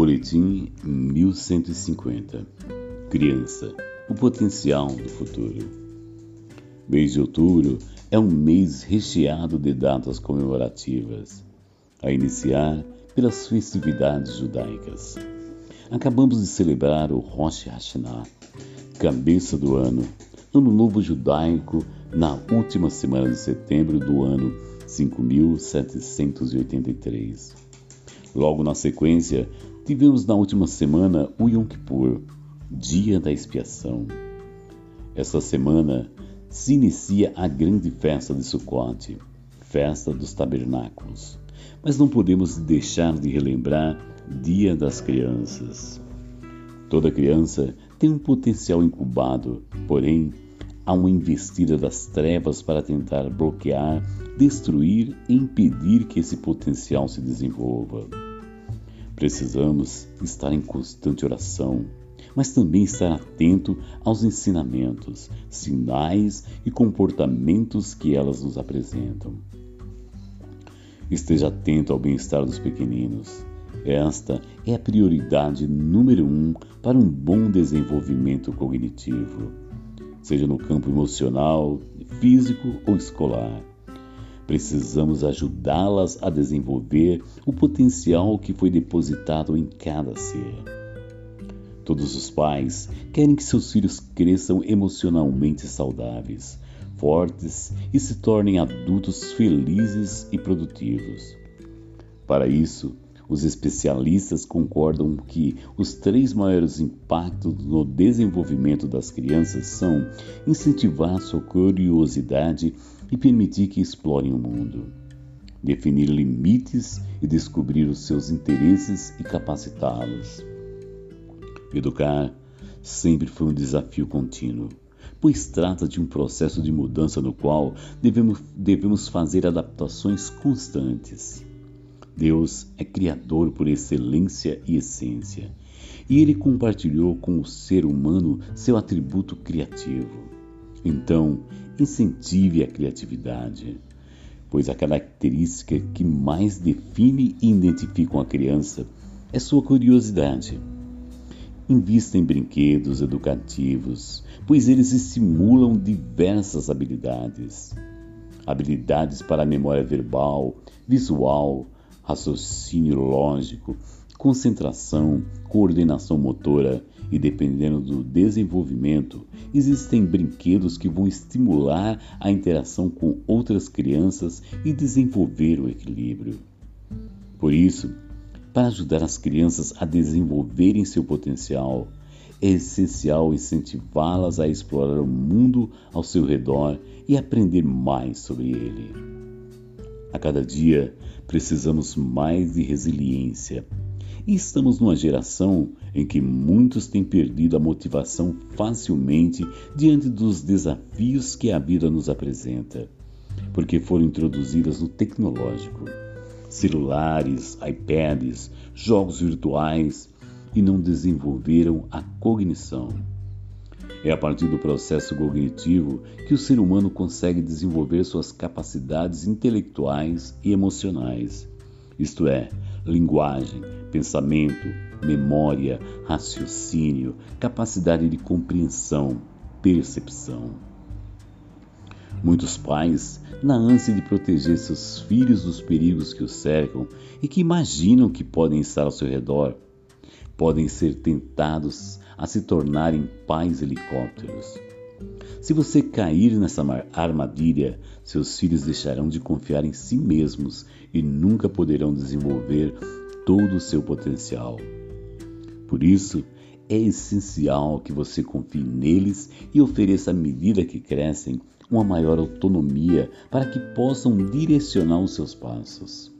Boletim 1150 Criança, o potencial do futuro. Mês de outubro é um mês recheado de datas comemorativas, a iniciar pelas festividades judaicas. Acabamos de celebrar o Rosh Hashanah, cabeça do ano, ano novo judaico, na última semana de setembro do ano 5783. Logo na sequência, tivemos na última semana o Yom Kippur, Dia da Expiação. Esta semana se inicia a grande festa de Sukkot, festa dos tabernáculos. Mas não podemos deixar de relembrar Dia das Crianças. Toda criança tem um potencial incubado, porém, há uma investida das trevas para tentar bloquear, destruir e impedir que esse potencial se desenvolva. Precisamos estar em constante oração, mas também estar atento aos ensinamentos, sinais e comportamentos que elas nos apresentam. Esteja atento ao bem-estar dos pequeninos. Esta é a prioridade número um para um bom desenvolvimento cognitivo, seja no campo emocional, físico ou escolar. Precisamos ajudá-las a desenvolver o potencial que foi depositado em cada ser. Todos os pais querem que seus filhos cresçam emocionalmente saudáveis, fortes e se tornem adultos felizes e produtivos. Para isso, os especialistas concordam que os três maiores impactos no desenvolvimento das crianças são incentivar sua curiosidade e permitir que explorem o mundo, definir limites e descobrir os seus interesses e capacitá-los. Educar sempre foi um desafio contínuo, pois trata de um processo de mudança no qual devemos, devemos fazer adaptações constantes. Deus é Criador por excelência e essência, e Ele compartilhou com o ser humano seu atributo criativo. Então, incentive a criatividade, pois a característica que mais define e identifica uma criança é sua curiosidade. Invista em brinquedos educativos, pois eles estimulam diversas habilidades. Habilidades para a memória verbal, visual, raciocínio lógico, concentração, coordenação motora e dependendo do desenvolvimento, existem brinquedos que vão estimular a interação com outras crianças e desenvolver o equilíbrio. Por isso, para ajudar as crianças a desenvolverem seu potencial, é essencial incentivá-las a explorar o mundo ao seu redor e aprender mais sobre ele. A cada dia, precisamos mais de resiliência. E estamos numa geração em que muitos têm perdido a motivação facilmente diante dos desafios que a vida nos apresenta, porque foram introduzidas no tecnológico. Celulares, iPads, jogos virtuais e não desenvolveram a cognição. É a partir do processo cognitivo que o ser humano consegue desenvolver suas capacidades intelectuais e emocionais, isto é, linguagem, pensamento, memória, raciocínio, capacidade de compreensão, percepção. Muitos pais, na ânsia de proteger seus filhos dos perigos que os cercam e que imaginam que podem estar ao seu redor, podem ser tentados a se tornarem pais helicópteros. Se você cair nessa armadilha, seus filhos deixarão de confiar em si mesmos e nunca poderão desenvolver todo o seu potencial. Por isso, é essencial que você confie neles e ofereça à medida que crescem uma maior autonomia para que possam direcionar os seus passos.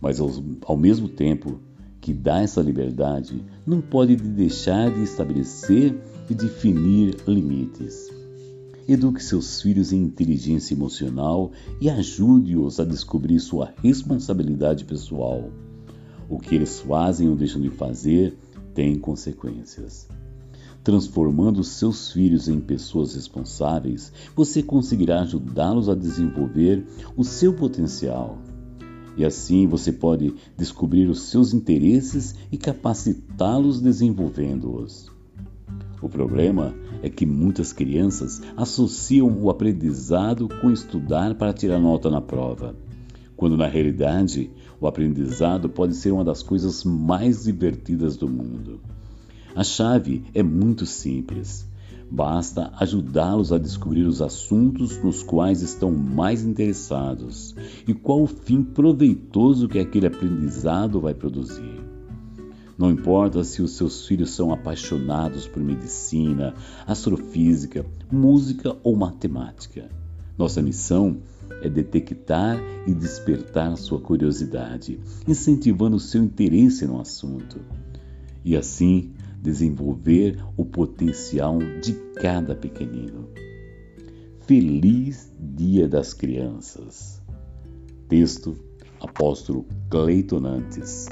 Mas ao, ao mesmo tempo, que dá essa liberdade não pode deixar de estabelecer e definir limites. Eduque seus filhos em inteligência emocional e ajude-os a descobrir sua responsabilidade pessoal. O que eles fazem ou deixam de fazer tem consequências. Transformando seus filhos em pessoas responsáveis, você conseguirá ajudá-los a desenvolver o seu potencial E assim você pode descobrir os seus interesses e capacitá-los desenvolvendo-os. O problema é que muitas crianças associam o aprendizado com estudar para tirar nota na prova, quando na realidade o aprendizado pode ser uma das coisas mais divertidas do mundo. A chave é muito simples. Basta ajudá-los a descobrir os assuntos nos quais estão mais interessados e qual o fim proveitoso que aquele aprendizado vai produzir. Não importa se os seus filhos são apaixonados por medicina, astrofísica, música ou matemática. Nossa missão é detectar e despertar sua curiosidade, incentivando seu interesse no assunto. E assim desenvolver o potencial de cada pequenino. Feliz Dia das Crianças. Texto Apóstolo Cleiton Nantes.